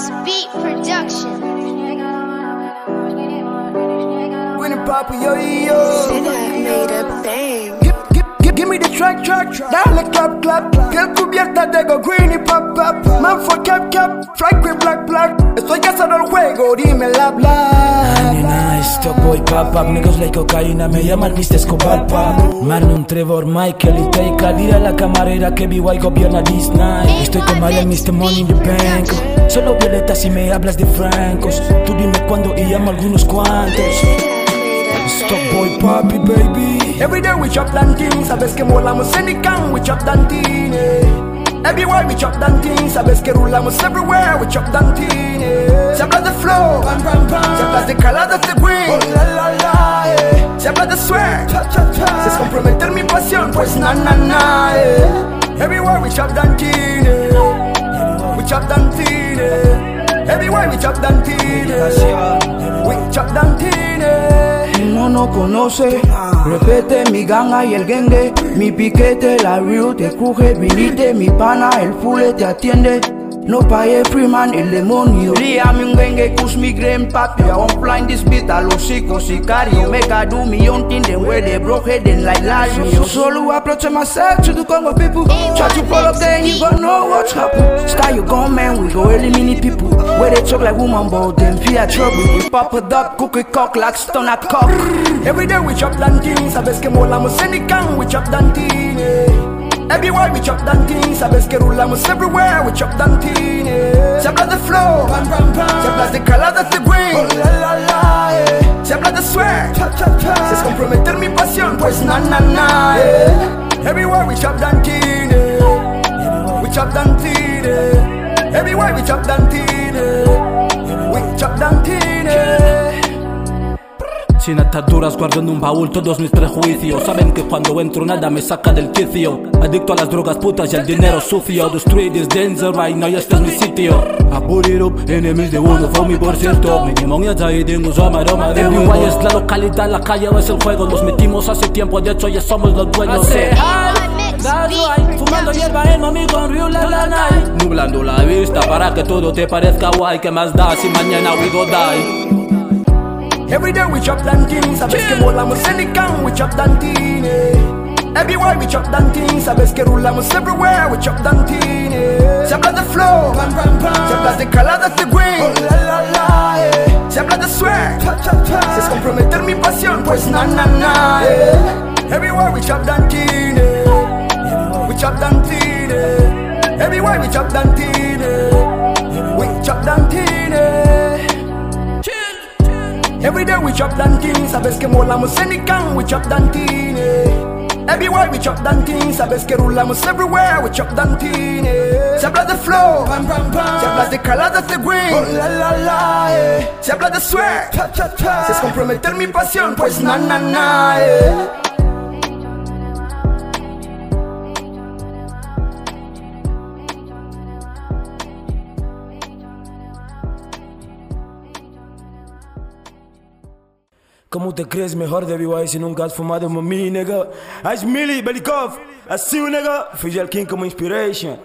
Mix Beat Production. When Winning Papa, yo, yo. Nigga made a bang. Give, give, give, give me the track, track. Dale, clap, clap. Girl cubierta de go greeny, pop, pop. Man for cap, cap. Strike with black, black. Dime la, bla. Nena, stop boy up, niggas like cocaína, me llaman Mr. Escobar Marlon, Trevor, Michael y Teika, dile a la camarera que BY gobierna this night Estoy con María, Mr. Money in the bank Solo violeta si me hablas de francos Tú dime cuándo y llamo a algunos cuantos Stop boy papi, baby Every day we chop danting, sabes que molamos en Ican, we chop danting. eh. Everywhere we chop dan tin, sabes que rulamos everywhere, we chop dan tin. eh. Se habla de flow, se habla de caladas de green, oh, la, la, la, eh. se habla de swear, si es comprometer mi pasión, pues na na na. eh. Everywhere we chop dan tin, eh. we chop dan tin. eh. Everywhere we chop dan tin, eh. we chop dan tin. No no conoce. Repete mi ganga y el gengue, mi piquete, la real te cruje, vinite, mi pana, el fule te atiende. No paye freeman, el demonio. Lia mi un gengue, kus mi green papi. I won't blind this beat, a los chicos oh, sicario. Make I do me own thing, then where they broke head, then like. So solo approach myself to the Congo people. Try to up there, you gon' know what's happen. Style you gone, man, we go eliminate people. Where they talk like woman, but them fear trouble. We pop it up, cook it cock like stone a cock. Every day we chop dan tin, sabes que molamos en Ican, we chop dan tin. Everywhere we chop dan tin, sabes que rulamos everywhere, we chop dan tin. eh. Se habla de flow, se habla de caladas de green, oh, la, la, la, eh. se habla de swear, si es comprometer mi pasión, pues na na na. eh. Everywhere we chop dan tin, eh. we chop dan tin. eh. Everywhere we chop dan tin, eh. Sin ataduras guardo en un baúl todos mis prejuicios. Saben que cuando entro nada me saca del quicio. Adicto a las drogas putas y al dinero sucio. The street is danger right now y este es mi sitio. I put it up, enemies de uno for me por cierto. Mi demonio ahí tengo su aroma de humo. es la localidad, la calle o es el juego. Los metimos hace tiempo, de hecho ya somos los dueños. Mix Beat Fumando hierba en mami con Ryu la la night Nublando la vista para que todo te parezca guay. ¿Qué más da si mañana we go die? Every day we chop dan tin, sabes que molamos en Ican, we chop dan tin. eh. Everywhere we chop dan tin, sabes que rulamos everywhere, we chop dan tin. eh. Se habla de flow, se habla de caladas de green, oh, la, la, la, eh. se habla de swear, si es comprometer mi pasión, pues na na na. eh. Everywhere we chop dan tin, eh. we chop dan tin. eh. Everywhere we chop dan tin, eh. we chop dan tin. Every day we chop dan tin, sabes que molamos en Ican, we chop dan tin. eh. Everywhere we chop dan tin, sabes que rulamos everywhere, we chop dan tin. eh. Se habla de flow, se habla de caladas de green, oh, la la la, eh. se habla de swear, si es comprometer mi pasión, pues na na na. eh. ¿Cómo te crees mejor de BY si nunca has fumado mami, nigga? Ice Millie, Belikov, you, nigga. El King como inspiration.